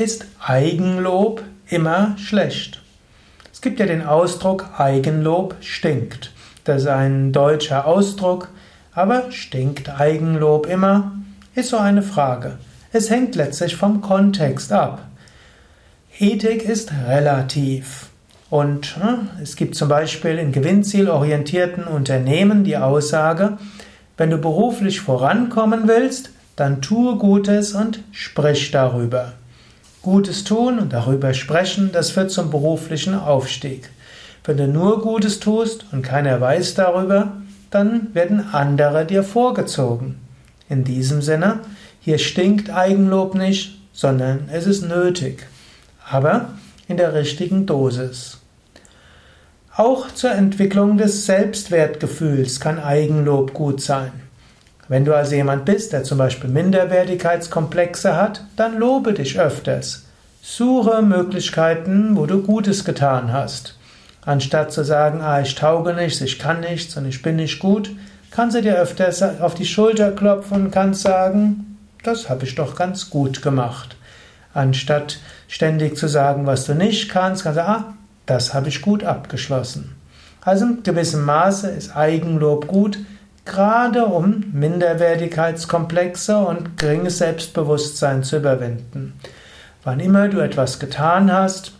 Ist Eigenlob immer schlecht? Es gibt ja den Ausdruck Eigenlob stinkt. Das ist ein deutscher Ausdruck, aber stinkt Eigenlob immer? Ist so eine Frage. Es hängt letztlich vom Kontext ab. Ethik ist relativ. Und hm, es gibt zum Beispiel in gewinnzielorientierten Unternehmen die Aussage, wenn du beruflich vorankommen willst, dann tue Gutes und sprich darüber. Gutes tun und darüber sprechen, das führt zum beruflichen Aufstieg. Wenn du nur Gutes tust und keiner weiß darüber, dann werden andere dir vorgezogen. In diesem Sinne, hier stinkt Eigenlob nicht, sondern es ist nötig, aber in der richtigen Dosis. Auch zur Entwicklung des Selbstwertgefühls kann Eigenlob gut sein. Wenn du also jemand bist, der zum Beispiel Minderwertigkeitskomplexe hat, dann lobe dich öfters. Suche Möglichkeiten, wo du Gutes getan hast. Anstatt zu sagen, ah, ich tauge nichts, ich kann nichts und ich bin nicht gut, kannst du dir öfters auf die Schulter klopfen und kannst sagen, das habe ich doch ganz gut gemacht. Anstatt ständig zu sagen, was du nicht kannst, kannst du sagen, ah, das habe ich gut abgeschlossen. Also in gewissem Maße ist Eigenlob gut, gerade um Minderwertigkeitskomplexe und geringes Selbstbewusstsein zu überwinden. Wann immer du etwas getan hast,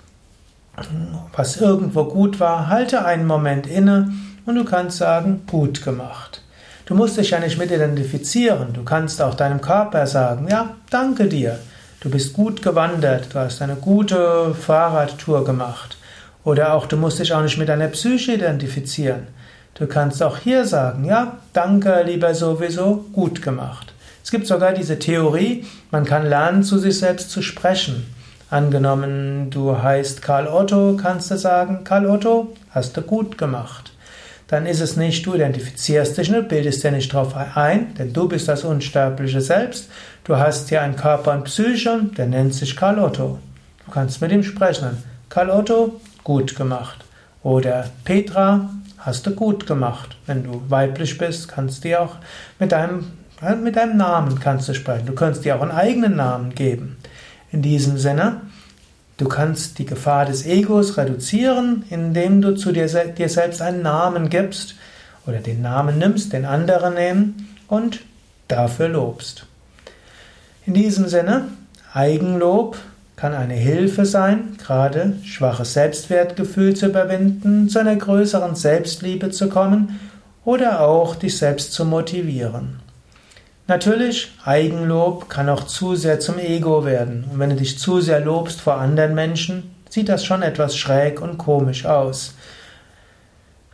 was irgendwo gut war, halte einen Moment inne und du kannst sagen, gut gemacht. Du musst dich ja nicht mit identifizieren, du kannst auch deinem Körper sagen, ja, danke dir, du bist gut gewandert, du hast eine gute Fahrradtour gemacht. Oder auch du musst dich auch nicht mit deiner Psyche identifizieren. Du kannst auch hier sagen, ja, danke, lieber sowieso, gut gemacht. Es gibt sogar diese Theorie, man kann lernen, zu sich selbst zu sprechen. Angenommen, du heißt Karl Otto, kannst du sagen, Karl Otto, hast du gut gemacht. Dann ist es nicht, du identifizierst dich nicht, bildest dir nicht drauf ein, denn du bist das unsterbliche Selbst. Du hast hier einen Körper und Psyche, der nennt sich Karl Otto. Du kannst mit ihm sprechen. Karl Otto, gut gemacht. Oder Petra, hast du gut gemacht. Wenn du weiblich bist, kannst du auch mit deinem, mit deinem Namen kannst du sprechen. Du kannst dir auch einen eigenen Namen geben. In diesem Sinne, du kannst die Gefahr des Egos reduzieren, indem du zu dir, dir selbst einen Namen gibst oder den Namen nimmst, den anderen nehmen und dafür lobst. In diesem Sinne, Eigenlob kann eine Hilfe sein, gerade schwaches Selbstwertgefühl zu überwinden, zu einer größeren Selbstliebe zu kommen oder auch dich selbst zu motivieren. Natürlich, Eigenlob kann auch zu sehr zum Ego werden. Und wenn du dich zu sehr lobst vor anderen Menschen, sieht das schon etwas schräg und komisch aus.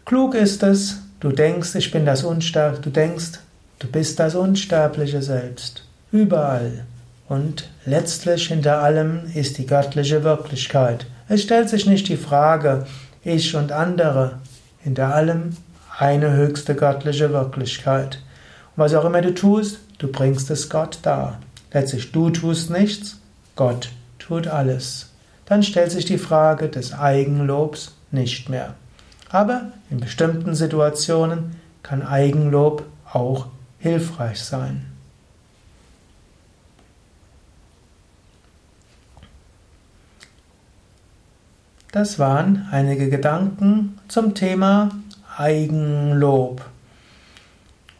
Klug ist es, du denkst, ich bin das Unsterbliche, du denkst, du bist das unsterbliche Selbst. Überall. Und letztlich hinter allem ist die göttliche Wirklichkeit. Es stellt sich nicht die Frage, ich und andere. Hinter allem eine höchste göttliche Wirklichkeit. Und was auch immer du tust, du bringst es Gott dar. Letztlich du tust nichts, Gott tut alles. Dann stellt sich die Frage des Eigenlobs nicht mehr. Aber in bestimmten Situationen kann Eigenlob auch hilfreich sein. Das waren einige Gedanken zum Thema Eigenlob.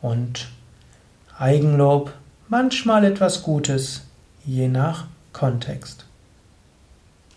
Und Eigenlob manchmal etwas Gutes, je nach Kontext.